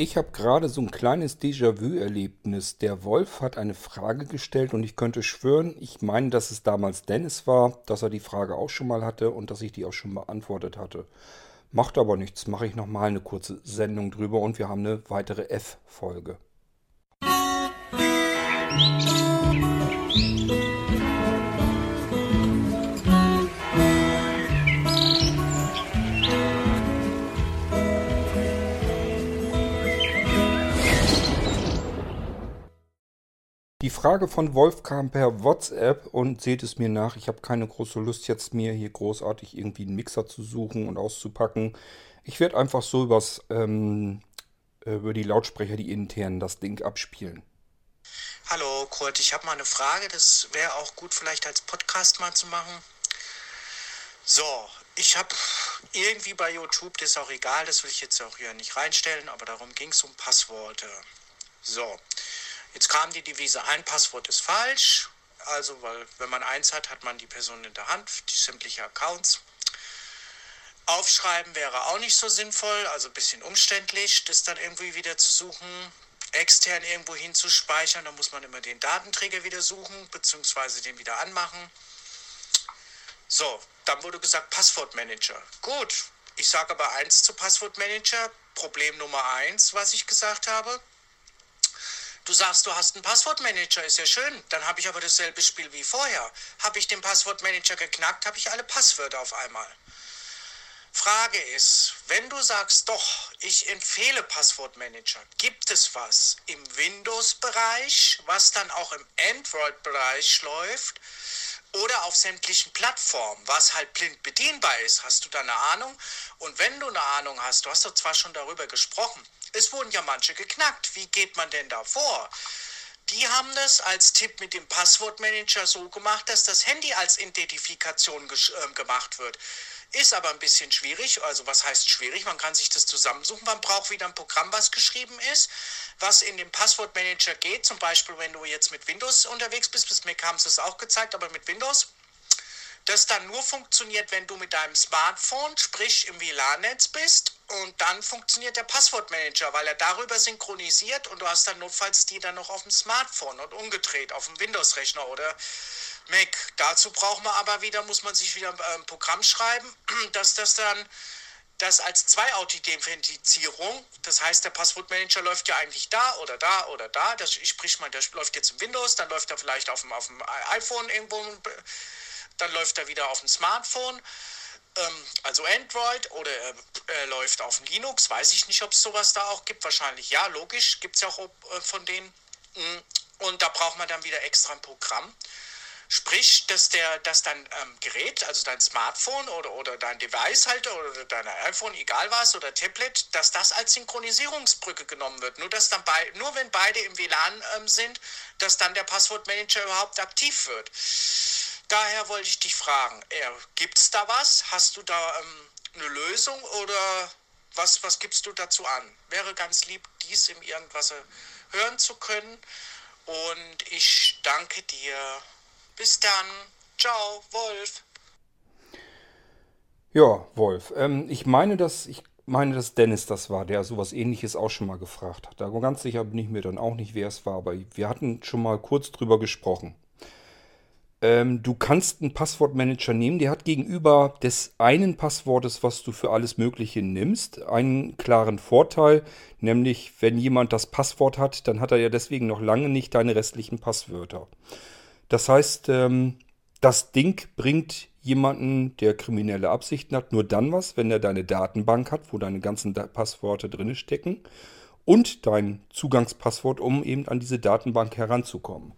Ich habe gerade so ein kleines Déjà-vu-Erlebnis. Der Wolf hat eine Frage gestellt und ich könnte schwören, ich meine, dass es damals Dennis war, dass er die Frage auch schon mal hatte und dass ich die auch schon beantwortet hatte. Macht aber nichts, mache ich nochmal eine kurze Sendung drüber und wir haben eine weitere F-Folge. Die Frage von Wolf kam per WhatsApp und seht es mir nach. Ich habe keine große Lust jetzt mir hier großartig irgendwie einen Mixer zu suchen und auszupacken. Ich werde einfach so übers, ähm, über die Lautsprecher, die internen, das Ding abspielen. Hallo Kurt, ich habe mal eine Frage. Das wäre auch gut vielleicht als Podcast mal zu machen. So, ich habe irgendwie bei YouTube, das ist auch egal, das will ich jetzt auch hier nicht reinstellen, aber darum ging es um Passworte. So, Jetzt kam die Devise, ein Passwort ist falsch. Also, weil wenn man eins hat, hat man die Person in der Hand, die sämtliche Accounts. Aufschreiben wäre auch nicht so sinnvoll, also ein bisschen umständlich, das dann irgendwie wieder zu suchen. Extern irgendwo hinzuspeichern, da muss man immer den Datenträger wieder suchen, beziehungsweise den wieder anmachen. So, dann wurde gesagt Passwortmanager. Gut, ich sage aber eins zu Passwortmanager. Problem Nummer eins, was ich gesagt habe. Du sagst, du hast einen Passwortmanager, ist ja schön. Dann habe ich aber dasselbe Spiel wie vorher. Habe ich den Passwortmanager geknackt, habe ich alle Passwörter auf einmal. Frage ist, wenn du sagst, doch, ich empfehle Passwortmanager, gibt es was im Windows-Bereich, was dann auch im Android-Bereich läuft oder auf sämtlichen Plattformen, was halt blind bedienbar ist? Hast du da eine Ahnung? Und wenn du eine Ahnung hast, du hast doch zwar schon darüber gesprochen, es wurden ja manche geknackt. Wie geht man denn da vor? Die haben das als Tipp mit dem Passwortmanager so gemacht, dass das Handy als Identifikation äh, gemacht wird. Ist aber ein bisschen schwierig. Also was heißt schwierig? Man kann sich das zusammensuchen. Man braucht wieder ein Programm, was geschrieben ist, was in dem Passwortmanager geht. Zum Beispiel, wenn du jetzt mit Windows unterwegs bist. Bis haben sie es auch gezeigt, aber mit Windows das dann nur funktioniert, wenn du mit deinem Smartphone, sprich im WLAN-Netz bist und dann funktioniert der Passwortmanager, weil er darüber synchronisiert und du hast dann notfalls die dann noch auf dem Smartphone und umgedreht auf dem Windows-Rechner oder Mac. Dazu braucht man aber wieder, muss man sich wieder ein Programm schreiben, dass das dann das als Zwei-Authentifizierung, das heißt, der Passwortmanager läuft ja eigentlich da oder da oder da. Das, ich sprich mal, der läuft jetzt im Windows, dann läuft er vielleicht auf dem, auf dem iPhone irgendwo dann läuft er wieder auf dem Smartphone, ähm, also Android oder er, er, läuft auf dem Linux. Weiß ich nicht, ob es sowas da auch gibt. Wahrscheinlich ja, logisch, gibt es ja auch äh, von denen. Mm, und da braucht man dann wieder extra ein Programm. Sprich, dass, der, dass dein ähm, Gerät, also dein Smartphone oder, oder dein Device halt oder dein iPhone, egal was, oder Tablet, dass das als Synchronisierungsbrücke genommen wird. Nur, dass dann bei, nur wenn beide im WLAN ähm, sind, dass dann der Passwortmanager überhaupt aktiv wird. Daher wollte ich dich fragen, äh, gibt es da was? Hast du da ähm, eine Lösung oder was, was gibst du dazu an? Wäre ganz lieb, dies im Irgendwas hören zu können. Und ich danke dir. Bis dann. Ciao, Wolf. Ja, Wolf. Ähm, ich meine, dass ich meine, dass Dennis das war, der sowas ähnliches auch schon mal gefragt hat. Da ganz sicher bin ich mir dann auch nicht, wer es war, aber wir hatten schon mal kurz drüber gesprochen. Ähm, du kannst einen Passwortmanager nehmen, der hat gegenüber des einen Passwortes, was du für alles Mögliche nimmst, einen klaren Vorteil, nämlich wenn jemand das Passwort hat, dann hat er ja deswegen noch lange nicht deine restlichen Passwörter. Das heißt, ähm, das Ding bringt jemanden, der kriminelle Absichten hat, nur dann was, wenn er deine Datenbank hat, wo deine ganzen Passworte drin stecken und dein Zugangspasswort, um eben an diese Datenbank heranzukommen.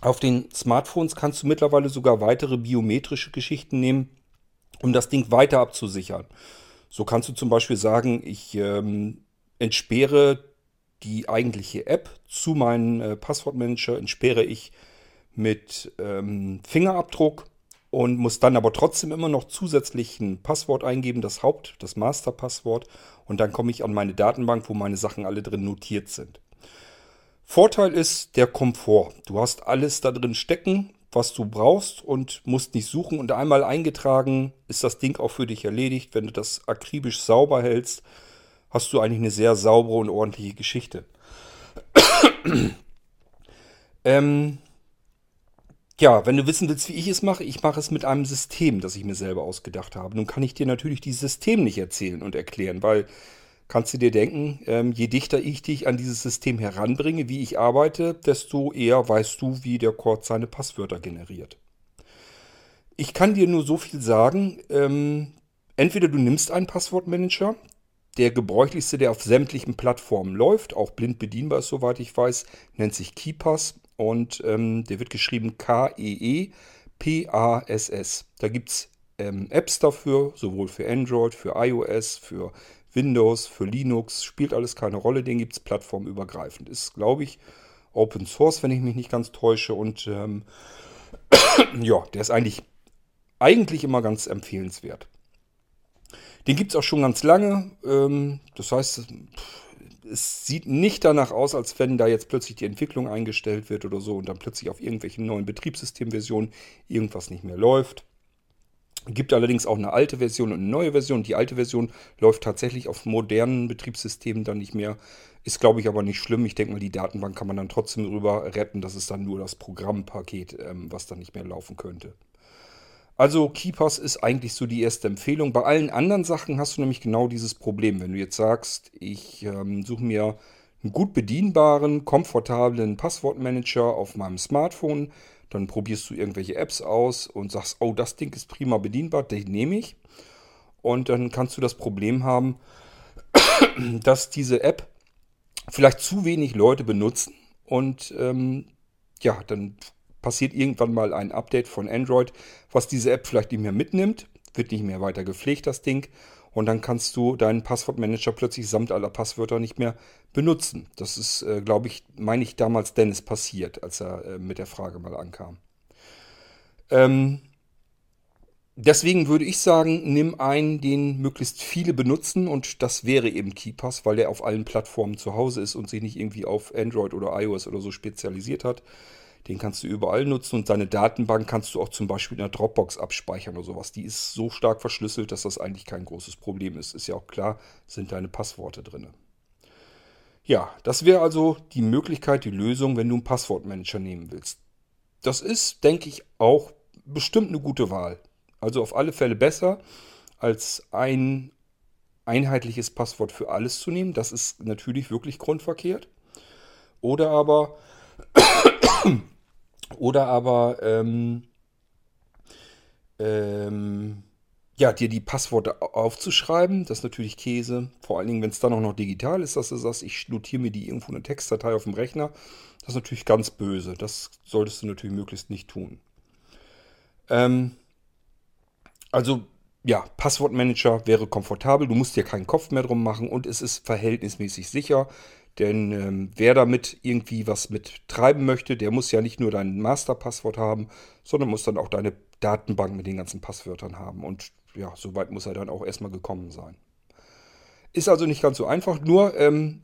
Auf den Smartphones kannst du mittlerweile sogar weitere biometrische Geschichten nehmen, um das Ding weiter abzusichern. So kannst du zum Beispiel sagen, ich ähm, entsperre die eigentliche App zu meinem äh, Passwortmanager, entsperre ich mit ähm, Fingerabdruck und muss dann aber trotzdem immer noch zusätzlich ein Passwort eingeben, das Haupt-, das Masterpasswort und dann komme ich an meine Datenbank, wo meine Sachen alle drin notiert sind. Vorteil ist der Komfort. Du hast alles da drin stecken, was du brauchst und musst nicht suchen. Und einmal eingetragen ist das Ding auch für dich erledigt, wenn du das akribisch sauber hältst. hast du eigentlich eine sehr saubere und ordentliche Geschichte. ähm, ja, wenn du wissen willst, wie ich es mache, ich mache es mit einem System, das ich mir selber ausgedacht habe. Nun kann ich dir natürlich dieses System nicht erzählen und erklären, weil kannst du dir denken, ähm, je dichter ich dich an dieses System heranbringe, wie ich arbeite, desto eher weißt du, wie der Cord seine Passwörter generiert. Ich kann dir nur so viel sagen. Ähm, entweder du nimmst einen Passwortmanager, der gebräuchlichste, der auf sämtlichen Plattformen läuft, auch blind bedienbar ist, soweit ich weiß, nennt sich KeyPass und ähm, der wird geschrieben K-E-E-P-A-S-S. Da gibt es ähm, Apps dafür, sowohl für Android, für iOS, für Windows, für Linux, spielt alles keine Rolle, den gibt es plattformübergreifend. Ist, glaube ich, Open Source, wenn ich mich nicht ganz täusche. Und ähm, ja, der ist eigentlich, eigentlich immer ganz empfehlenswert. Den gibt es auch schon ganz lange. Ähm, das heißt, es sieht nicht danach aus, als wenn da jetzt plötzlich die Entwicklung eingestellt wird oder so und dann plötzlich auf irgendwelchen neuen Betriebssystemversionen irgendwas nicht mehr läuft. Gibt allerdings auch eine alte Version und eine neue Version. Die alte Version läuft tatsächlich auf modernen Betriebssystemen dann nicht mehr. Ist, glaube ich, aber nicht schlimm. Ich denke mal, die Datenbank kann man dann trotzdem rüber retten. Das ist dann nur das Programmpaket, ähm, was dann nicht mehr laufen könnte. Also KeyPass ist eigentlich so die erste Empfehlung. Bei allen anderen Sachen hast du nämlich genau dieses Problem. Wenn du jetzt sagst, ich ähm, suche mir gut bedienbaren, komfortablen Passwortmanager auf meinem Smartphone, dann probierst du irgendwelche Apps aus und sagst, oh, das Ding ist prima bedienbar, den nehme ich. Und dann kannst du das Problem haben, dass diese App vielleicht zu wenig Leute benutzen und ähm, ja, dann passiert irgendwann mal ein Update von Android, was diese App vielleicht nicht mehr mitnimmt, wird nicht mehr weiter gepflegt, das Ding. Und dann kannst du deinen Passwortmanager plötzlich samt aller Passwörter nicht mehr benutzen. Das ist, äh, glaube ich, meine ich damals Dennis passiert, als er äh, mit der Frage mal ankam. Ähm, deswegen würde ich sagen, nimm einen, den möglichst viele benutzen und das wäre eben KeyPass, weil der auf allen Plattformen zu Hause ist und sich nicht irgendwie auf Android oder iOS oder so spezialisiert hat. Den kannst du überall nutzen und deine Datenbank kannst du auch zum Beispiel in der Dropbox abspeichern oder sowas. Die ist so stark verschlüsselt, dass das eigentlich kein großes Problem ist. Ist ja auch klar, sind deine Passworte drin. Ja, das wäre also die Möglichkeit, die Lösung, wenn du einen Passwortmanager nehmen willst. Das ist, denke ich, auch bestimmt eine gute Wahl. Also auf alle Fälle besser, als ein einheitliches Passwort für alles zu nehmen. Das ist natürlich wirklich grundverkehrt. Oder aber oder aber ähm, ähm, ja, dir die Passworte aufzuschreiben, das ist natürlich Käse. Vor allen Dingen, wenn es dann auch noch digital ist, dass du sagst, ich notiere mir die irgendwo in eine Textdatei auf dem Rechner. Das ist natürlich ganz böse. Das solltest du natürlich möglichst nicht tun. Ähm, also, ja, Passwortmanager wäre komfortabel. Du musst dir keinen Kopf mehr drum machen und es ist verhältnismäßig sicher. Denn ähm, wer damit irgendwie was mit treiben möchte, der muss ja nicht nur dein Masterpasswort haben, sondern muss dann auch deine Datenbank mit den ganzen Passwörtern haben. Und ja, soweit muss er dann auch erstmal gekommen sein. Ist also nicht ganz so einfach. Nur, ähm,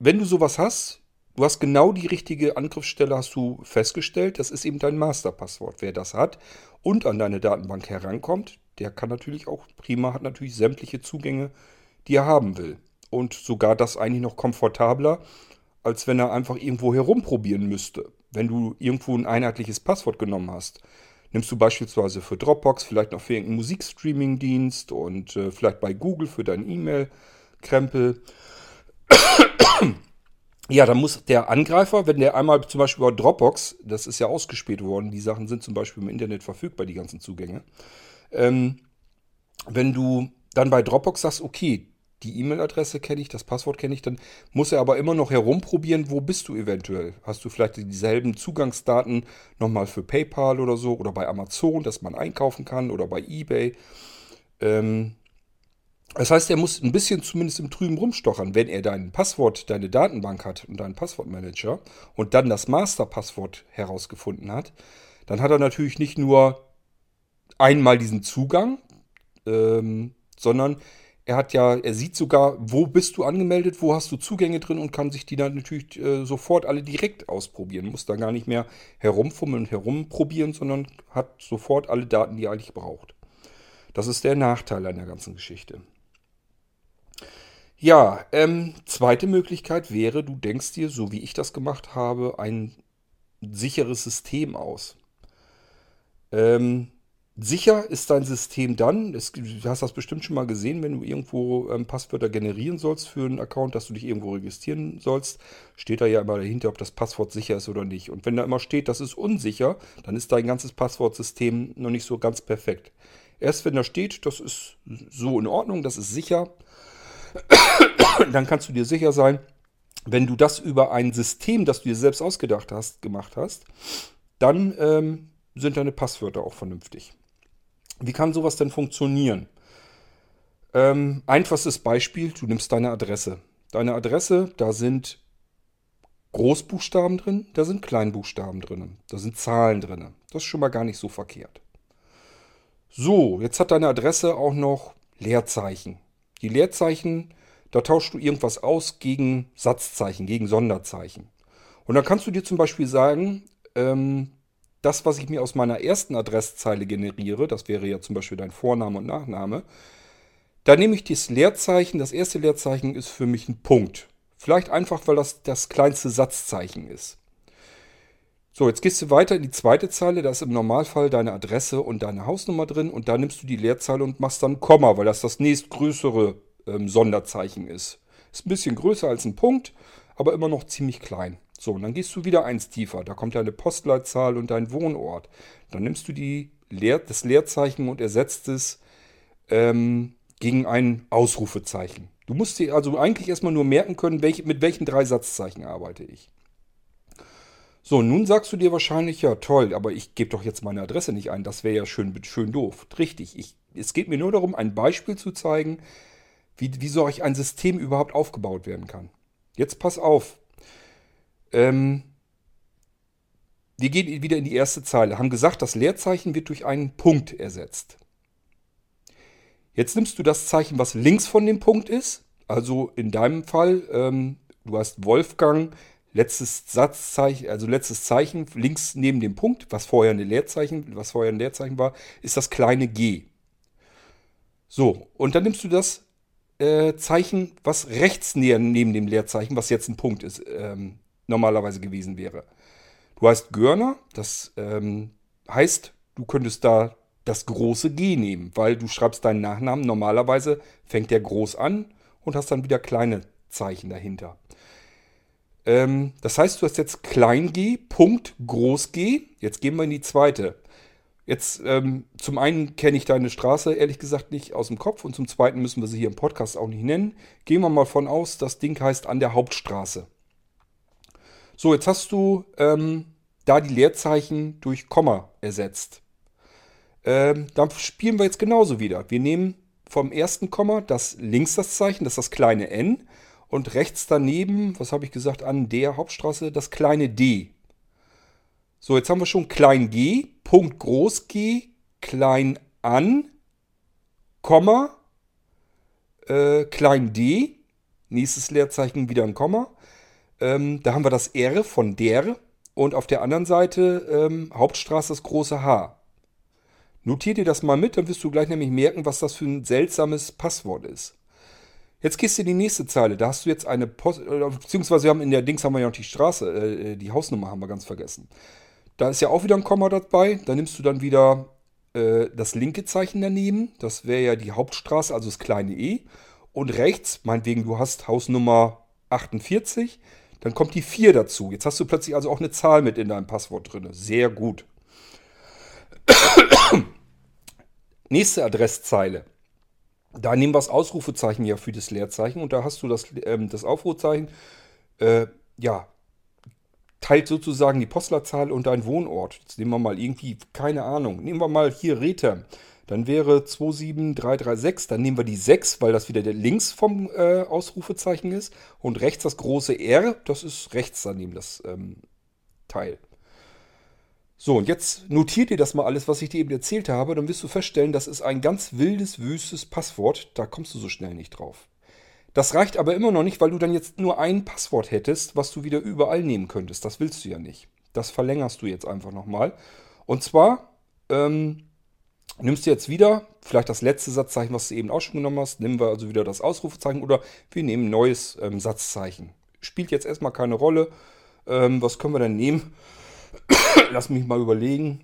wenn du sowas hast, du hast genau die richtige Angriffsstelle, hast du festgestellt. Das ist eben dein Masterpasswort. Wer das hat und an deine Datenbank herankommt, der kann natürlich auch prima, hat natürlich sämtliche Zugänge, die er haben will und sogar das eigentlich noch komfortabler, als wenn er einfach irgendwo herumprobieren müsste. Wenn du irgendwo ein einheitliches Passwort genommen hast, nimmst du beispielsweise für Dropbox, vielleicht noch für irgendeinen Musikstreaming-Dienst und äh, vielleicht bei Google für deinen E-Mail-Krempel. ja, dann muss der Angreifer, wenn der einmal zum Beispiel über Dropbox, das ist ja ausgespäht worden, die Sachen sind zum Beispiel im Internet verfügbar, die ganzen Zugänge. Ähm, wenn du dann bei Dropbox sagst, okay, die E-Mail-Adresse kenne ich, das Passwort kenne ich, dann muss er aber immer noch herumprobieren, wo bist du eventuell. Hast du vielleicht dieselben Zugangsdaten nochmal für PayPal oder so oder bei Amazon, dass man einkaufen kann oder bei eBay. Ähm, das heißt, er muss ein bisschen zumindest im Trüben rumstochern, wenn er dein Passwort, deine Datenbank hat und deinen Passwortmanager und dann das Masterpasswort herausgefunden hat, dann hat er natürlich nicht nur einmal diesen Zugang, ähm, sondern er hat ja, er sieht sogar, wo bist du angemeldet, wo hast du Zugänge drin und kann sich die dann natürlich äh, sofort alle direkt ausprobieren. Muss da gar nicht mehr herumfummeln und herumprobieren, sondern hat sofort alle Daten, die er eigentlich braucht. Das ist der Nachteil an der ganzen Geschichte. Ja, ähm, zweite Möglichkeit wäre, du denkst dir, so wie ich das gemacht habe, ein sicheres System aus. Ähm, sicher ist dein System dann, es, du hast das bestimmt schon mal gesehen, wenn du irgendwo ähm, Passwörter generieren sollst für einen Account, dass du dich irgendwo registrieren sollst, steht da ja immer dahinter, ob das Passwort sicher ist oder nicht. Und wenn da immer steht, das ist unsicher, dann ist dein ganzes Passwortsystem noch nicht so ganz perfekt. Erst wenn da steht, das ist so in Ordnung, das ist sicher, dann kannst du dir sicher sein, wenn du das über ein System, das du dir selbst ausgedacht hast, gemacht hast, dann ähm, sind deine Passwörter auch vernünftig. Wie kann sowas denn funktionieren? Ähm, einfachstes Beispiel, du nimmst deine Adresse. Deine Adresse, da sind Großbuchstaben drin, da sind Kleinbuchstaben drin, da sind Zahlen drin. Das ist schon mal gar nicht so verkehrt. So, jetzt hat deine Adresse auch noch Leerzeichen. Die Leerzeichen, da tauschst du irgendwas aus gegen Satzzeichen, gegen Sonderzeichen. Und dann kannst du dir zum Beispiel sagen, ähm, das, was ich mir aus meiner ersten Adresszeile generiere, das wäre ja zum Beispiel dein Vorname und Nachname, da nehme ich das Leerzeichen, das erste Leerzeichen ist für mich ein Punkt. Vielleicht einfach, weil das das kleinste Satzzeichen ist. So, jetzt gehst du weiter in die zweite Zeile, da ist im Normalfall deine Adresse und deine Hausnummer drin und da nimmst du die Leerzeile und machst dann Komma, weil das das nächstgrößere ähm, Sonderzeichen ist. Ist ein bisschen größer als ein Punkt, aber immer noch ziemlich klein. So, und dann gehst du wieder eins tiefer, da kommt deine Postleitzahl und dein Wohnort. Dann nimmst du die Leer, das Leerzeichen und ersetzt es ähm, gegen ein Ausrufezeichen. Du musst dir also eigentlich erstmal nur merken können, welch, mit welchen drei Satzzeichen arbeite ich. So, nun sagst du dir wahrscheinlich, ja toll, aber ich gebe doch jetzt meine Adresse nicht ein. Das wäre ja schön, schön doof. Richtig, ich, es geht mir nur darum, ein Beispiel zu zeigen, wie, wie solch ein System überhaupt aufgebaut werden kann. Jetzt pass auf. Ähm, wir gehen wieder in die erste Zeile. Haben gesagt, das Leerzeichen wird durch einen Punkt ersetzt. Jetzt nimmst du das Zeichen, was links von dem Punkt ist. Also in deinem Fall, ähm, du hast Wolfgang letztes Satzzeichen, also letztes Zeichen links neben dem Punkt, was vorher eine Leerzeichen, was vorher ein Leerzeichen war, ist das kleine G. So, und dann nimmst du das äh, Zeichen, was rechts neben dem Leerzeichen, was jetzt ein Punkt ist, ähm, normalerweise gewesen wäre. Du heißt Görner, das ähm, heißt, du könntest da das große G nehmen, weil du schreibst deinen Nachnamen, normalerweise fängt der groß an und hast dann wieder kleine Zeichen dahinter. Ähm, das heißt, du hast jetzt klein g, Punkt, groß g. Jetzt gehen wir in die zweite. Jetzt, ähm, zum einen kenne ich deine Straße ehrlich gesagt nicht aus dem Kopf und zum zweiten müssen wir sie hier im Podcast auch nicht nennen. Gehen wir mal von aus, das Ding heißt an der Hauptstraße. So, jetzt hast du ähm, da die Leerzeichen durch Komma ersetzt. Ähm, dann spielen wir jetzt genauso wieder. Wir nehmen vom ersten Komma das links das Zeichen, das ist das kleine n und rechts daneben, was habe ich gesagt, an der Hauptstraße das kleine d. So, jetzt haben wir schon klein g, Punkt groß g, klein an, Komma, äh, klein d, nächstes Leerzeichen wieder ein Komma. Ähm, da haben wir das R von der und auf der anderen Seite ähm, Hauptstraße das große H. Notiert dir das mal mit, dann wirst du gleich nämlich merken, was das für ein seltsames Passwort ist. Jetzt gehst du in die nächste Zeile. Da hast du jetzt eine Post, beziehungsweise wir haben in der Dings haben wir ja noch die Straße, äh, die Hausnummer haben wir ganz vergessen. Da ist ja auch wieder ein Komma dabei. Da nimmst du dann wieder äh, das linke Zeichen daneben. Das wäre ja die Hauptstraße, also das kleine e. Und rechts, meinetwegen, du hast Hausnummer 48, dann kommt die 4 dazu. Jetzt hast du plötzlich also auch eine Zahl mit in deinem Passwort drin. Sehr gut. Nächste Adresszeile. Da nehmen wir das Ausrufezeichen ja für das Leerzeichen und da hast du das, ähm, das Aufrufezeichen, äh, ja, teilt sozusagen die Postleitzahl und deinen Wohnort. Jetzt nehmen wir mal irgendwie, keine Ahnung, nehmen wir mal hier Rether. Dann wäre 27336, dann nehmen wir die 6, weil das wieder der links vom äh, Ausrufezeichen ist. Und rechts das große R, das ist rechts daneben das ähm, Teil. So, und jetzt notiert ihr das mal alles, was ich dir eben erzählt habe. Dann wirst du feststellen, das ist ein ganz wildes, wüstes Passwort. Da kommst du so schnell nicht drauf. Das reicht aber immer noch nicht, weil du dann jetzt nur ein Passwort hättest, was du wieder überall nehmen könntest. Das willst du ja nicht. Das verlängerst du jetzt einfach nochmal. Und zwar ähm, Nimmst du jetzt wieder vielleicht das letzte Satzzeichen, was du eben auch schon genommen hast, nehmen wir also wieder das Ausrufezeichen oder wir nehmen ein neues ähm, Satzzeichen. Spielt jetzt erstmal keine Rolle. Ähm, was können wir denn nehmen? Lass mich mal überlegen.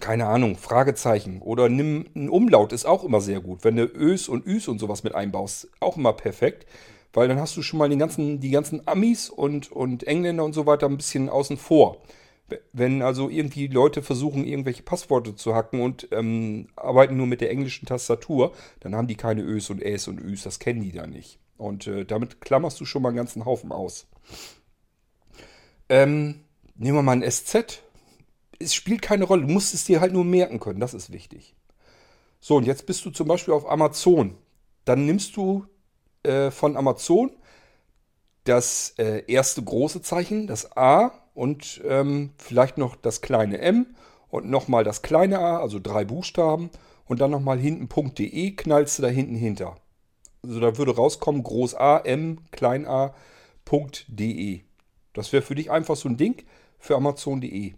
Keine Ahnung, Fragezeichen. Oder nimm ein Umlaut, ist auch immer sehr gut. Wenn du Ös und Üs und sowas mit einbaust, auch immer perfekt. Weil dann hast du schon mal den ganzen, die ganzen Amis und, und Engländer und so weiter ein bisschen außen vor. Wenn also irgendwie Leute versuchen, irgendwelche Passworte zu hacken und ähm, arbeiten nur mit der englischen Tastatur, dann haben die keine Ös und Äs und Üs, das kennen die da nicht. Und äh, damit klammerst du schon mal einen ganzen Haufen aus. Ähm, nehmen wir mal ein SZ. Es spielt keine Rolle, du musst es dir halt nur merken können, das ist wichtig. So, und jetzt bist du zum Beispiel auf Amazon. Dann nimmst du äh, von Amazon das äh, erste große Zeichen, das A, und ähm, vielleicht noch das kleine m und nochmal das kleine a, also drei Buchstaben und dann nochmal hinten .de knallst du da hinten hinter. Also da würde rauskommen groß a, m, klein a, .de. Das wäre für dich einfach so ein Ding für Amazon.de.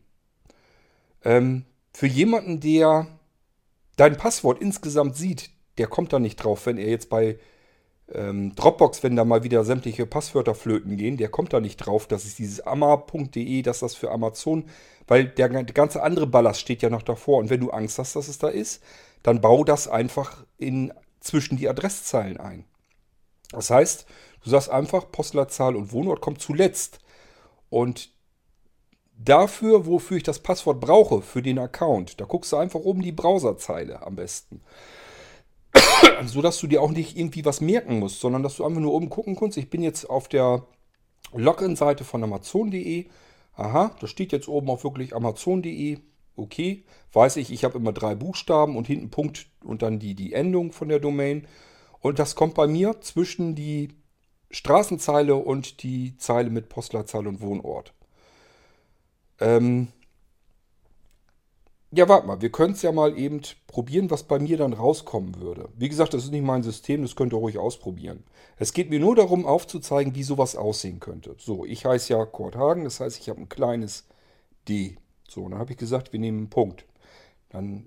Ähm, für jemanden, der dein Passwort insgesamt sieht, der kommt da nicht drauf, wenn er jetzt bei ähm, Dropbox, wenn da mal wieder sämtliche Passwörter flöten gehen, der kommt da nicht drauf, dass es dieses amma.de, dass das für Amazon, weil der, der ganze andere Ballast steht ja noch davor. Und wenn du Angst hast, dass es da ist, dann bau das einfach in, zwischen die Adresszeilen ein. Das heißt, du sagst einfach, Postleitzahl und Wohnort kommt zuletzt. Und dafür, wofür ich das Passwort brauche, für den Account, da guckst du einfach oben die Browserzeile am besten. So dass du dir auch nicht irgendwie was merken musst, sondern dass du einfach nur oben gucken kannst. Ich bin jetzt auf der Login-Seite von Amazon.de. Aha, da steht jetzt oben auch wirklich Amazon.de. Okay, weiß ich, ich habe immer drei Buchstaben und hinten Punkt und dann die, die Endung von der Domain. Und das kommt bei mir zwischen die Straßenzeile und die Zeile mit Postleitzahl und Wohnort. Ähm, ja, warte mal, wir können es ja mal eben probieren, was bei mir dann rauskommen würde. Wie gesagt, das ist nicht mein System, das könnt ihr ruhig ausprobieren. Es geht mir nur darum, aufzuzeigen, wie sowas aussehen könnte. So, ich heiße ja Kurt Hagen, das heißt, ich habe ein kleines D. So, dann habe ich gesagt, wir nehmen einen Punkt. Dann,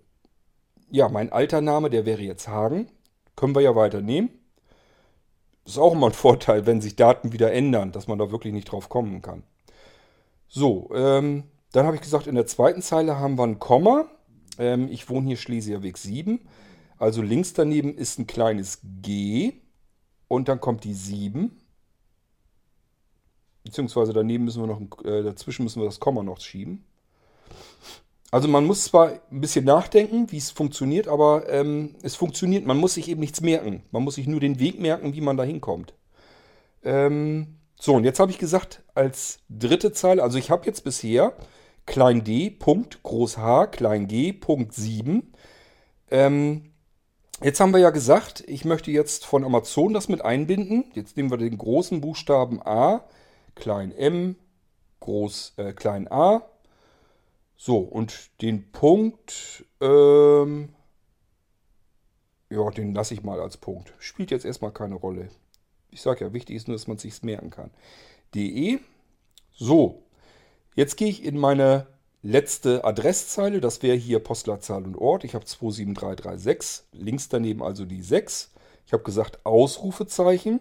ja, mein alter Name, der wäre jetzt Hagen. Können wir ja weiter nehmen. Das ist auch immer ein Vorteil, wenn sich Daten wieder ändern, dass man da wirklich nicht drauf kommen kann. So, ähm, dann habe ich gesagt, in der zweiten Zeile haben wir ein Komma. Ähm, ich wohne hier Schlesierweg 7. Also links daneben ist ein kleines G. Und dann kommt die 7. Beziehungsweise daneben müssen wir noch, äh, dazwischen müssen wir das Komma noch schieben. Also man muss zwar ein bisschen nachdenken, wie es funktioniert, aber ähm, es funktioniert. Man muss sich eben nichts merken. Man muss sich nur den Weg merken, wie man da hinkommt. Ähm, so, und jetzt habe ich gesagt, als dritte Zeile, also ich habe jetzt bisher klein d, Punkt, groß H, klein g, Punkt 7. Ähm, jetzt haben wir ja gesagt, ich möchte jetzt von Amazon das mit einbinden. Jetzt nehmen wir den großen Buchstaben A, klein m, groß, äh, klein a. So, und den Punkt, ähm, ja, den lasse ich mal als Punkt. Spielt jetzt erstmal keine Rolle. Ich sage ja, wichtig ist nur, dass man es sich merken kann. DE. So, Jetzt gehe ich in meine letzte Adresszeile. Das wäre hier Postleitzahl und Ort. Ich habe 27336. Links daneben also die 6. Ich habe gesagt Ausrufezeichen.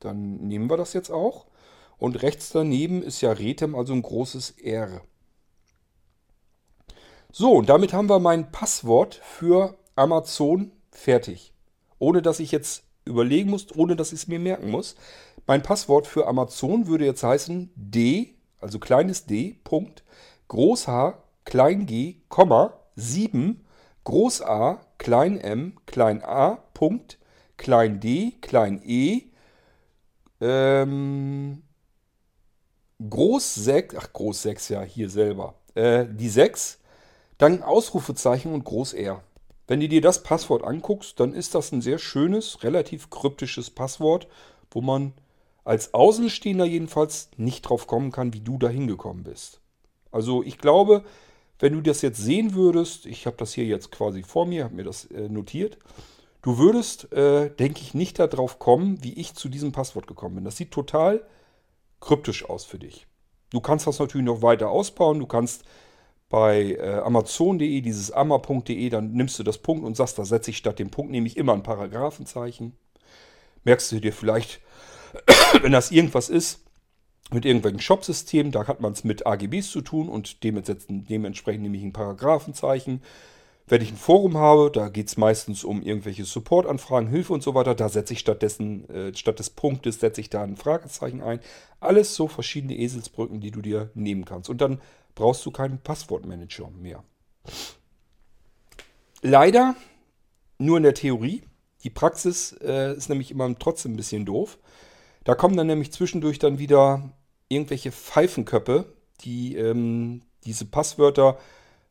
Dann nehmen wir das jetzt auch. Und rechts daneben ist ja Retem, also ein großes R. So, und damit haben wir mein Passwort für Amazon fertig. Ohne dass ich jetzt überlegen muss, ohne dass ich es mir merken muss. Mein Passwort für Amazon würde jetzt heißen D also kleines d, Punkt, Groß H, klein g, Komma, 7, Groß A, klein m, klein a, Punkt, klein d, klein e, ähm, Groß 6, ach Groß 6 ja, hier selber, äh, die 6, dann Ausrufezeichen und Groß R. Wenn du dir das Passwort anguckst, dann ist das ein sehr schönes, relativ kryptisches Passwort, wo man als Außenstehender jedenfalls nicht drauf kommen kann, wie du da hingekommen bist. Also ich glaube, wenn du das jetzt sehen würdest, ich habe das hier jetzt quasi vor mir, habe mir das äh, notiert, du würdest, äh, denke ich, nicht darauf kommen, wie ich zu diesem Passwort gekommen bin. Das sieht total kryptisch aus für dich. Du kannst das natürlich noch weiter ausbauen, du kannst bei äh, Amazon.de, dieses ammer.de, dann nimmst du das Punkt und sagst, da setze ich statt dem Punkt nämlich immer ein Paragraphenzeichen. Merkst du dir vielleicht, wenn das irgendwas ist, mit irgendwelchen Shopsystemen, da hat man es mit AGBs zu tun und dementsprechend nehme ich ein Paragraphenzeichen. Wenn ich ein Forum habe, da geht es meistens um irgendwelche Supportanfragen, Hilfe und so weiter, da setze ich stattdessen, äh, statt des Punktes, setze ich da ein Fragezeichen ein. Alles so verschiedene Eselsbrücken, die du dir nehmen kannst. Und dann brauchst du keinen Passwortmanager mehr. Leider nur in der Theorie. Die Praxis äh, ist nämlich immer trotzdem ein bisschen doof. Da kommen dann nämlich zwischendurch dann wieder irgendwelche Pfeifenköppe, die ähm, diese Passwörter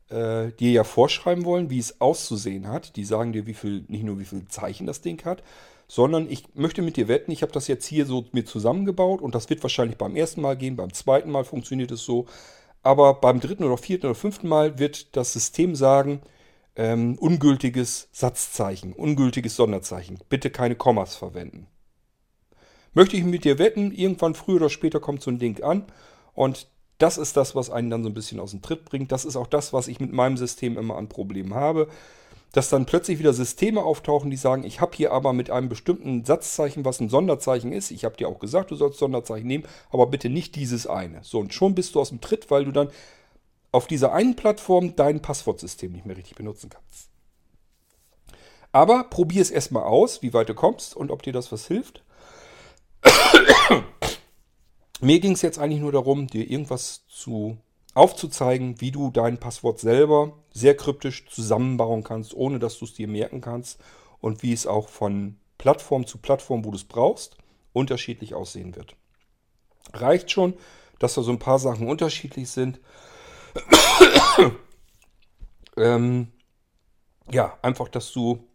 äh, dir ja vorschreiben wollen, wie es auszusehen hat. Die sagen dir, wie viel, nicht nur wie viel Zeichen das Ding hat, sondern ich möchte mit dir wetten, ich habe das jetzt hier so mir zusammengebaut und das wird wahrscheinlich beim ersten Mal gehen, beim zweiten Mal funktioniert es so, aber beim dritten oder vierten oder fünften Mal wird das System sagen, ähm, ungültiges Satzzeichen, ungültiges Sonderzeichen, bitte keine Kommas verwenden. Möchte ich mit dir wetten, irgendwann früher oder später kommt so ein Ding an und das ist das, was einen dann so ein bisschen aus dem Tritt bringt. Das ist auch das, was ich mit meinem System immer an Problemen habe. Dass dann plötzlich wieder Systeme auftauchen, die sagen, ich habe hier aber mit einem bestimmten Satzzeichen, was ein Sonderzeichen ist. Ich habe dir auch gesagt, du sollst Sonderzeichen nehmen, aber bitte nicht dieses eine. So, und schon bist du aus dem Tritt, weil du dann auf dieser einen Plattform dein Passwortsystem nicht mehr richtig benutzen kannst. Aber probier es erstmal aus, wie weit du kommst und ob dir das was hilft. Mir ging es jetzt eigentlich nur darum, dir irgendwas zu aufzuzeigen, wie du dein Passwort selber sehr kryptisch zusammenbauen kannst, ohne dass du es dir merken kannst und wie es auch von Plattform zu Plattform, wo du es brauchst, unterschiedlich aussehen wird. Reicht schon, dass da so ein paar Sachen unterschiedlich sind. ähm, ja, einfach, dass du,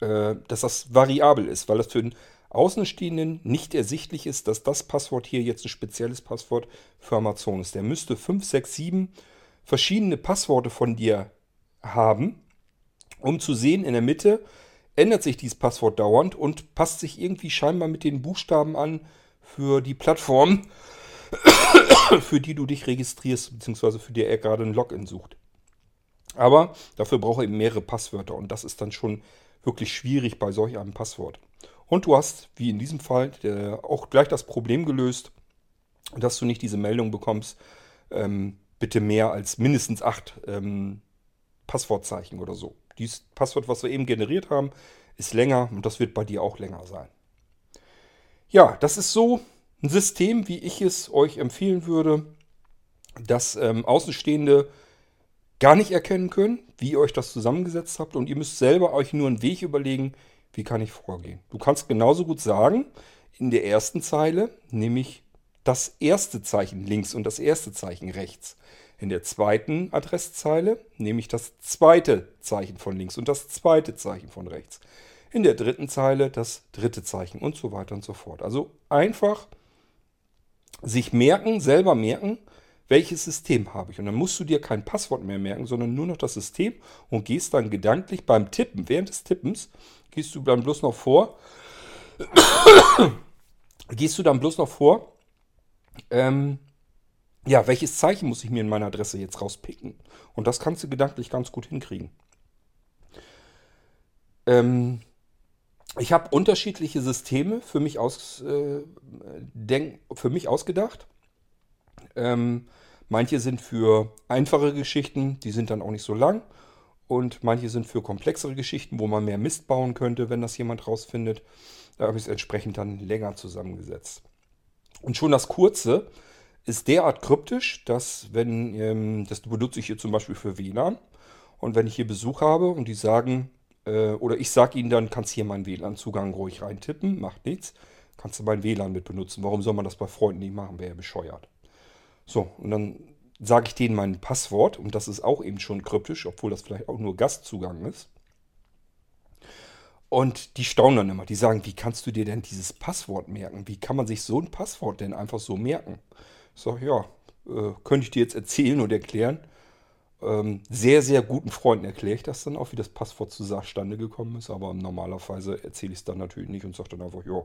äh, dass das variabel ist, weil das für ein Außenstehenden nicht ersichtlich ist, dass das Passwort hier jetzt ein spezielles Passwort für Amazon ist. Der müsste 5, 6, 7 verschiedene Passworte von dir haben, um zu sehen, in der Mitte ändert sich dieses Passwort dauernd und passt sich irgendwie scheinbar mit den Buchstaben an für die Plattform, für die du dich registrierst, beziehungsweise für die er gerade ein Login sucht. Aber dafür braucht er eben mehrere Passwörter und das ist dann schon wirklich schwierig bei solch einem Passwort. Und du hast, wie in diesem Fall, auch gleich das Problem gelöst, dass du nicht diese Meldung bekommst, ähm, bitte mehr als mindestens acht ähm, Passwortzeichen oder so. Dieses Passwort, was wir eben generiert haben, ist länger und das wird bei dir auch länger sein. Ja, das ist so ein System, wie ich es euch empfehlen würde, das ähm, Außenstehende gar nicht erkennen können, wie ihr euch das zusammengesetzt habt und ihr müsst selber euch nur einen Weg überlegen, wie kann ich vorgehen? Du kannst genauso gut sagen, in der ersten Zeile nehme ich das erste Zeichen links und das erste Zeichen rechts. In der zweiten Adresszeile nehme ich das zweite Zeichen von links und das zweite Zeichen von rechts. In der dritten Zeile das dritte Zeichen und so weiter und so fort. Also einfach sich merken, selber merken, welches System habe ich. Und dann musst du dir kein Passwort mehr merken, sondern nur noch das System und gehst dann gedanklich beim Tippen, während des Tippens, gehst du dann bloß noch vor, gehst du dann bloß noch vor, ähm, ja, welches Zeichen muss ich mir in meiner Adresse jetzt rauspicken? Und das kannst du gedanklich ganz gut hinkriegen. Ähm, ich habe unterschiedliche Systeme für mich, aus, äh, denk, für mich ausgedacht. Ähm, manche sind für einfache Geschichten, die sind dann auch nicht so lang und manche sind für komplexere Geschichten, wo man mehr Mist bauen könnte, wenn das jemand rausfindet. Da habe ich es entsprechend dann länger zusammengesetzt. Und schon das kurze ist derart kryptisch, dass wenn, ähm, das benutze ich hier zum Beispiel für WLAN und wenn ich hier Besuch habe und die sagen, äh, oder ich sage ihnen dann, kannst hier meinen WLAN-Zugang ruhig reintippen, macht nichts, kannst du mein WLAN mit benutzen. Warum soll man das bei Freunden nicht machen, wäre ja bescheuert. So, und dann sage ich denen mein Passwort und das ist auch eben schon kryptisch, obwohl das vielleicht auch nur Gastzugang ist. Und die staunen dann immer, die sagen, wie kannst du dir denn dieses Passwort merken? Wie kann man sich so ein Passwort denn einfach so merken? Ich sage, ja, äh, könnte ich dir jetzt erzählen und erklären. Ähm, sehr, sehr guten Freunden erkläre ich das dann auch, wie das Passwort zustande gekommen ist, aber normalerweise erzähle ich es dann natürlich nicht und sage dann einfach, ja,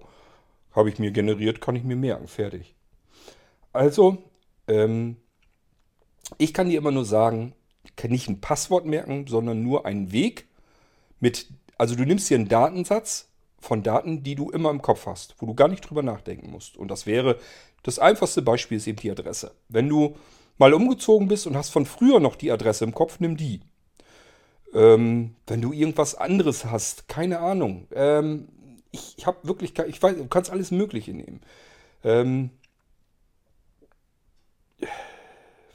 habe ich mir generiert, kann ich mir merken, fertig. Also, ähm, Ich kann dir immer nur sagen, nicht ein Passwort merken, sondern nur einen Weg mit, also du nimmst hier einen Datensatz von Daten, die du immer im Kopf hast, wo du gar nicht drüber nachdenken musst. Und das wäre, das einfachste Beispiel ist eben die Adresse. Wenn du mal umgezogen bist und hast von früher noch die Adresse im Kopf, nimm die. Ähm, wenn du irgendwas anderes hast, keine Ahnung. Ähm, ich, ich habe wirklich, ich weiß, du kannst alles Mögliche nehmen. Ähm,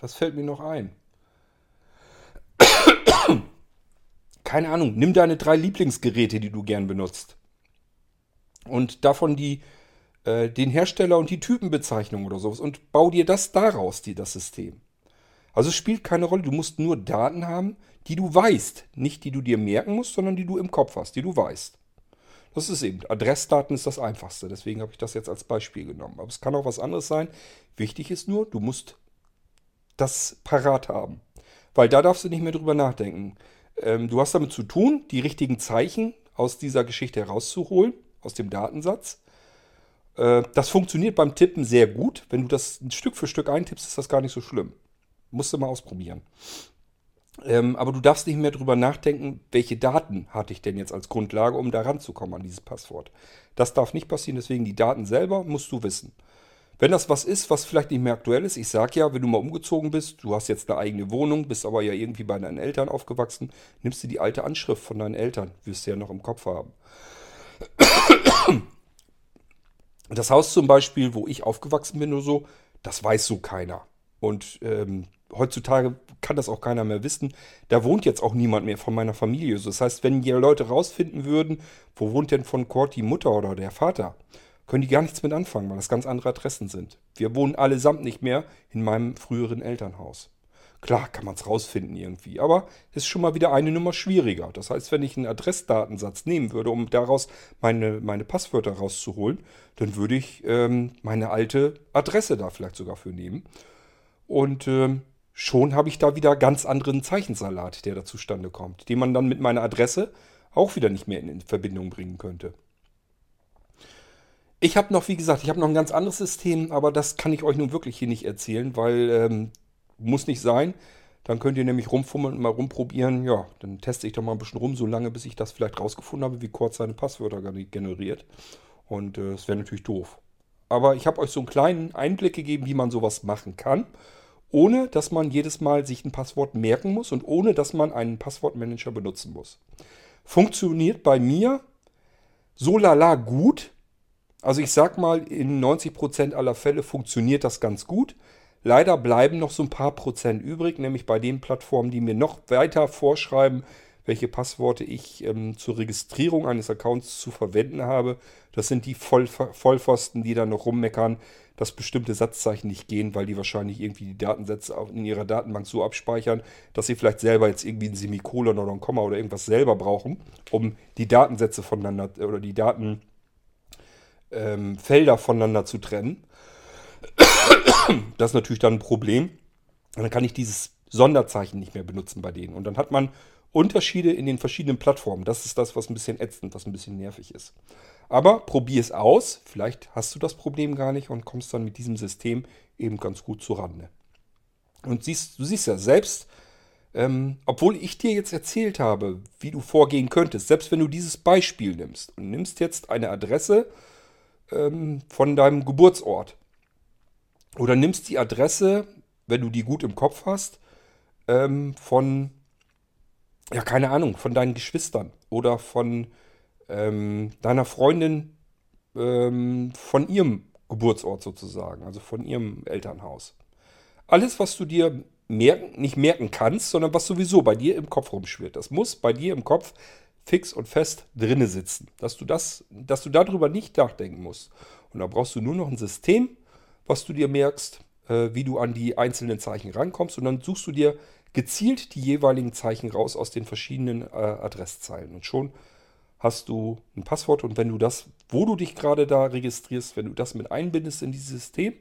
was fällt mir noch ein? Keine Ahnung, nimm deine drei Lieblingsgeräte, die du gern benutzt. Und davon die, äh, den Hersteller und die Typenbezeichnung oder sowas. Und bau dir das daraus, die, das System. Also es spielt keine Rolle, du musst nur Daten haben, die du weißt. Nicht die du dir merken musst, sondern die du im Kopf hast, die du weißt. Das ist eben, Adressdaten ist das einfachste. Deswegen habe ich das jetzt als Beispiel genommen. Aber es kann auch was anderes sein. Wichtig ist nur, du musst das parat haben. Weil da darfst du nicht mehr drüber nachdenken. Ähm, du hast damit zu tun, die richtigen Zeichen aus dieser Geschichte herauszuholen, aus dem Datensatz. Äh, das funktioniert beim Tippen sehr gut. Wenn du das Stück für Stück eintippst, ist das gar nicht so schlimm. Musst du mal ausprobieren. Ähm, aber du darfst nicht mehr drüber nachdenken, welche Daten hatte ich denn jetzt als Grundlage, um da ranzukommen an dieses Passwort. Das darf nicht passieren, deswegen die Daten selber musst du wissen. Wenn das was ist, was vielleicht nicht mehr aktuell ist, ich sag ja, wenn du mal umgezogen bist, du hast jetzt eine eigene Wohnung, bist aber ja irgendwie bei deinen Eltern aufgewachsen, nimmst du die alte Anschrift von deinen Eltern, wirst du ja noch im Kopf haben. Das Haus zum Beispiel, wo ich aufgewachsen bin oder so, das weiß so keiner. Und ähm, heutzutage kann das auch keiner mehr wissen. Da wohnt jetzt auch niemand mehr von meiner Familie. Das heißt, wenn die Leute rausfinden würden, wo wohnt denn von Kurt die Mutter oder der Vater, können die gar nichts mit anfangen, weil das ganz andere Adressen sind. Wir wohnen allesamt nicht mehr in meinem früheren Elternhaus. Klar kann man es rausfinden irgendwie, aber es ist schon mal wieder eine Nummer schwieriger. Das heißt, wenn ich einen Adressdatensatz nehmen würde, um daraus meine, meine Passwörter rauszuholen, dann würde ich ähm, meine alte Adresse da vielleicht sogar für nehmen. Und ähm, schon habe ich da wieder ganz anderen Zeichensalat, der da zustande kommt, den man dann mit meiner Adresse auch wieder nicht mehr in Verbindung bringen könnte. Ich habe noch, wie gesagt, ich habe noch ein ganz anderes System, aber das kann ich euch nun wirklich hier nicht erzählen, weil ähm, muss nicht sein. Dann könnt ihr nämlich rumfummeln und mal rumprobieren. Ja, dann teste ich doch mal ein bisschen rum, so lange, bis ich das vielleicht rausgefunden habe, wie kurz seine Passwörter generiert. Und äh, das wäre natürlich doof. Aber ich habe euch so einen kleinen Einblick gegeben, wie man sowas machen kann ohne dass man jedes Mal sich ein Passwort merken muss und ohne dass man einen Passwortmanager benutzen muss. Funktioniert bei mir so lala gut. Also ich sag mal, in 90% aller Fälle funktioniert das ganz gut. Leider bleiben noch so ein paar Prozent übrig, nämlich bei den Plattformen, die mir noch weiter vorschreiben, welche Passworte ich ähm, zur Registrierung eines Accounts zu verwenden habe. Das sind die Voll Vollpfosten, die dann noch rummeckern, dass bestimmte Satzzeichen nicht gehen, weil die wahrscheinlich irgendwie die Datensätze in ihrer Datenbank so abspeichern, dass sie vielleicht selber jetzt irgendwie ein Semikolon oder ein Komma oder irgendwas selber brauchen, um die Datensätze voneinander oder die Datenfelder ähm, voneinander zu trennen. Das ist natürlich dann ein Problem. Und dann kann ich dieses Sonderzeichen nicht mehr benutzen bei denen. Und dann hat man Unterschiede in den verschiedenen Plattformen. Das ist das, was ein bisschen ätzend, was ein bisschen nervig ist. Aber probier es aus. Vielleicht hast du das Problem gar nicht und kommst dann mit diesem System eben ganz gut zurande. Und siehst, du siehst ja selbst, ähm, obwohl ich dir jetzt erzählt habe, wie du vorgehen könntest, selbst wenn du dieses Beispiel nimmst und nimmst jetzt eine Adresse ähm, von deinem Geburtsort oder nimmst die Adresse, wenn du die gut im Kopf hast, ähm, von, ja, keine Ahnung, von deinen Geschwistern oder von ähm, deiner Freundin ähm, von ihrem Geburtsort sozusagen, also von ihrem Elternhaus. Alles, was du dir merken, nicht merken kannst, sondern was sowieso bei dir im Kopf rumschwirrt, das muss bei dir im Kopf fix und fest drinne sitzen, dass du das, dass du darüber nicht nachdenken musst. Und da brauchst du nur noch ein System, was du dir merkst, äh, wie du an die einzelnen Zeichen rankommst und dann suchst du dir gezielt die jeweiligen Zeichen raus aus den verschiedenen äh, Adresszeilen und schon hast du ein Passwort und wenn du das, wo du dich gerade da registrierst, wenn du das mit einbindest in dieses System,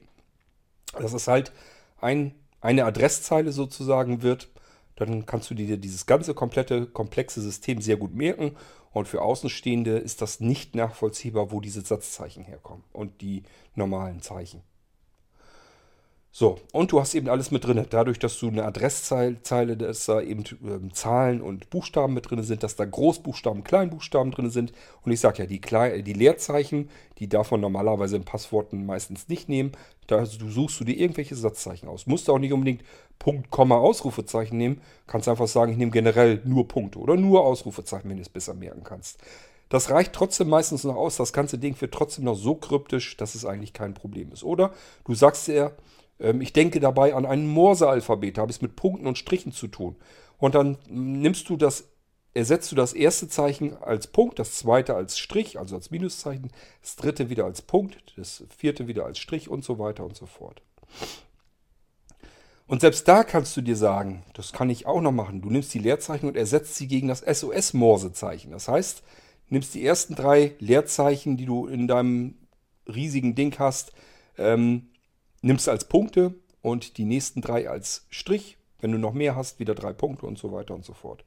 dass es halt ein, eine Adresszeile sozusagen wird, dann kannst du dir dieses ganze komplette, komplexe System sehr gut merken. Und für Außenstehende ist das nicht nachvollziehbar, wo diese Satzzeichen herkommen und die normalen Zeichen. So, und du hast eben alles mit drin. Dadurch, dass du eine Adresszeile, dass da eben ähm, Zahlen und Buchstaben mit drin sind, dass da Großbuchstaben, Kleinbuchstaben drin sind. Und ich sage ja, die, Kle die Leerzeichen, die man normalerweise in Passworten meistens nicht nehmen. Da suchst du dir irgendwelche Satzzeichen aus. Musst du auch nicht unbedingt Punkt, Komma, Ausrufezeichen nehmen. Kannst einfach sagen, ich nehme generell nur Punkte oder nur Ausrufezeichen, wenn du es besser merken kannst. Das reicht trotzdem meistens noch aus. Das ganze Ding wird trotzdem noch so kryptisch, dass es eigentlich kein Problem ist. Oder du sagst dir, ich denke dabei an ein Morse-Alphabet, da habe ich es mit Punkten und Strichen zu tun. Und dann nimmst du das, ersetzt du das erste Zeichen als Punkt, das zweite als Strich, also als Minuszeichen, das dritte wieder als Punkt, das vierte wieder als Strich und so weiter und so fort. Und selbst da kannst du dir sagen, das kann ich auch noch machen. Du nimmst die Leerzeichen und ersetzt sie gegen das SOS-Morse-Zeichen. Das heißt, nimmst die ersten drei Leerzeichen, die du in deinem riesigen Ding hast, ähm, nimmst als Punkte und die nächsten drei als Strich. Wenn du noch mehr hast, wieder drei Punkte und so weiter und so fort.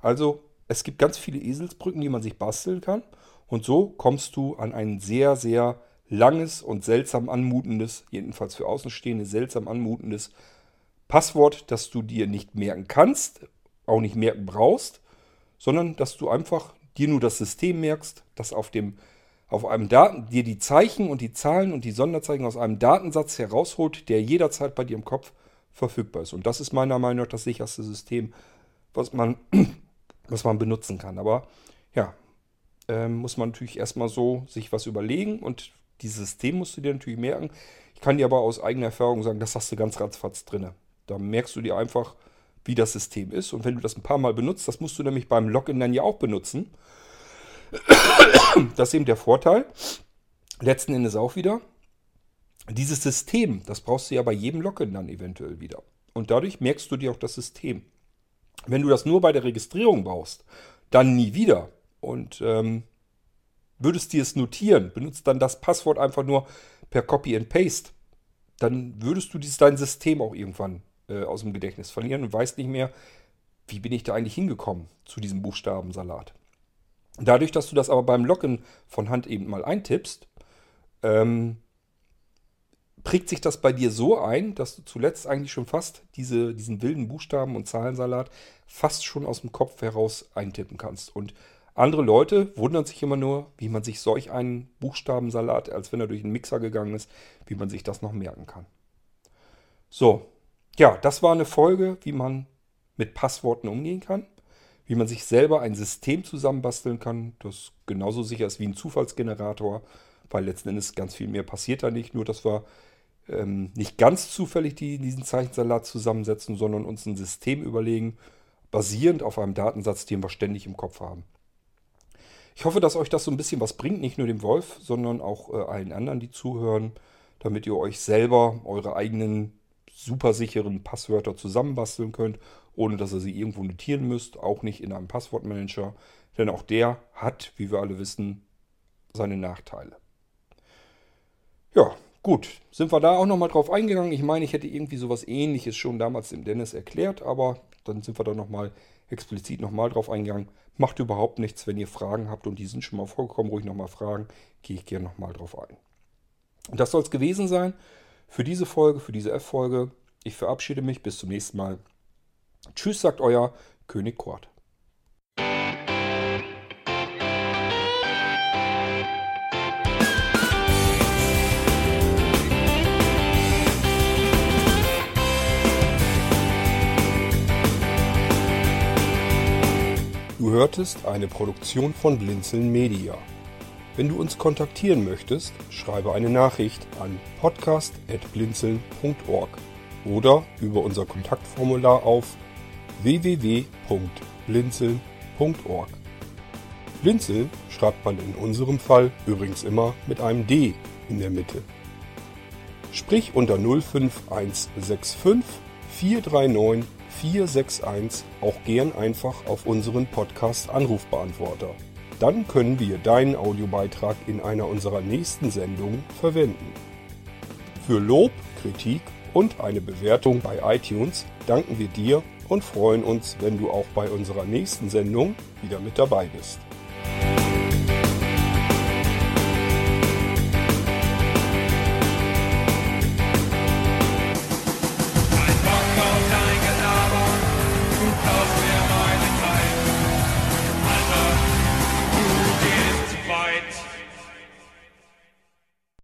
Also es gibt ganz viele Eselsbrücken, die man sich basteln kann. Und so kommst du an ein sehr, sehr langes und seltsam anmutendes, jedenfalls für Außenstehende seltsam anmutendes Passwort, das du dir nicht merken kannst, auch nicht merken brauchst, sondern dass du einfach dir nur das System merkst, das auf dem auf einem Daten, dir die Zeichen und die Zahlen und die Sonderzeichen aus einem Datensatz herausholt, der jederzeit bei dir im Kopf verfügbar ist. Und das ist meiner Meinung nach das sicherste System, was man, was man benutzen kann. Aber ja, äh, muss man natürlich erstmal so sich was überlegen und dieses System musst du dir natürlich merken. Ich kann dir aber aus eigener Erfahrung sagen, das hast du ganz ratzfatz drin. Da merkst du dir einfach, wie das System ist. Und wenn du das ein paar Mal benutzt, das musst du nämlich beim Login dann ja auch benutzen. Das ist eben der Vorteil. Letzten Endes auch wieder. Dieses System, das brauchst du ja bei jedem Login dann eventuell wieder. Und dadurch merkst du dir auch das System. Wenn du das nur bei der Registrierung brauchst, dann nie wieder. Und ähm, würdest dir es notieren, benutzt dann das Passwort einfach nur per Copy and Paste, dann würdest du dieses, dein System auch irgendwann äh, aus dem Gedächtnis verlieren und weißt nicht mehr, wie bin ich da eigentlich hingekommen zu diesem Buchstabensalat. Dadurch, dass du das aber beim Loggen von Hand eben mal eintippst, ähm, prägt sich das bei dir so ein, dass du zuletzt eigentlich schon fast diese, diesen wilden Buchstaben- und Zahlensalat fast schon aus dem Kopf heraus eintippen kannst. Und andere Leute wundern sich immer nur, wie man sich solch einen Buchstabensalat, als wenn er durch einen Mixer gegangen ist, wie man sich das noch merken kann. So, ja, das war eine Folge, wie man mit Passworten umgehen kann wie man sich selber ein System zusammenbasteln kann, das genauso sicher ist wie ein Zufallsgenerator, weil letzten Endes ganz viel mehr passiert da nicht. Nur, dass wir ähm, nicht ganz zufällig die, diesen Zeichensalat zusammensetzen, sondern uns ein System überlegen, basierend auf einem Datensatz, den wir ständig im Kopf haben. Ich hoffe, dass euch das so ein bisschen was bringt, nicht nur dem Wolf, sondern auch äh, allen anderen, die zuhören, damit ihr euch selber eure eigenen supersicheren Passwörter zusammenbasteln könnt ohne dass ihr sie irgendwo notieren müsst, auch nicht in einem Passwortmanager, denn auch der hat, wie wir alle wissen, seine Nachteile. Ja, gut, sind wir da auch nochmal drauf eingegangen. Ich meine, ich hätte irgendwie sowas ähnliches schon damals dem Dennis erklärt, aber dann sind wir da nochmal explizit nochmal drauf eingegangen. Macht überhaupt nichts, wenn ihr Fragen habt und die sind schon mal vorgekommen, ruhig nochmal fragen, gehe ich gerne nochmal drauf ein. Und das soll es gewesen sein für diese Folge, für diese F-Folge. Ich verabschiede mich, bis zum nächsten Mal. Tschüss, sagt euer König Kurt. Du hörtest eine Produktion von Blinzeln Media. Wenn du uns kontaktieren möchtest, schreibe eine Nachricht an podcast.blinzeln.org oder über unser Kontaktformular auf www.blinzeln.org. Blinzeln schreibt man in unserem Fall übrigens immer mit einem D in der Mitte. Sprich unter 05165 439 461 auch gern einfach auf unseren Podcast Anrufbeantworter. Dann können wir deinen Audiobeitrag in einer unserer nächsten Sendungen verwenden. Für Lob, Kritik und eine Bewertung bei iTunes danken wir dir und freuen uns, wenn du auch bei unserer nächsten Sendung wieder mit dabei bist.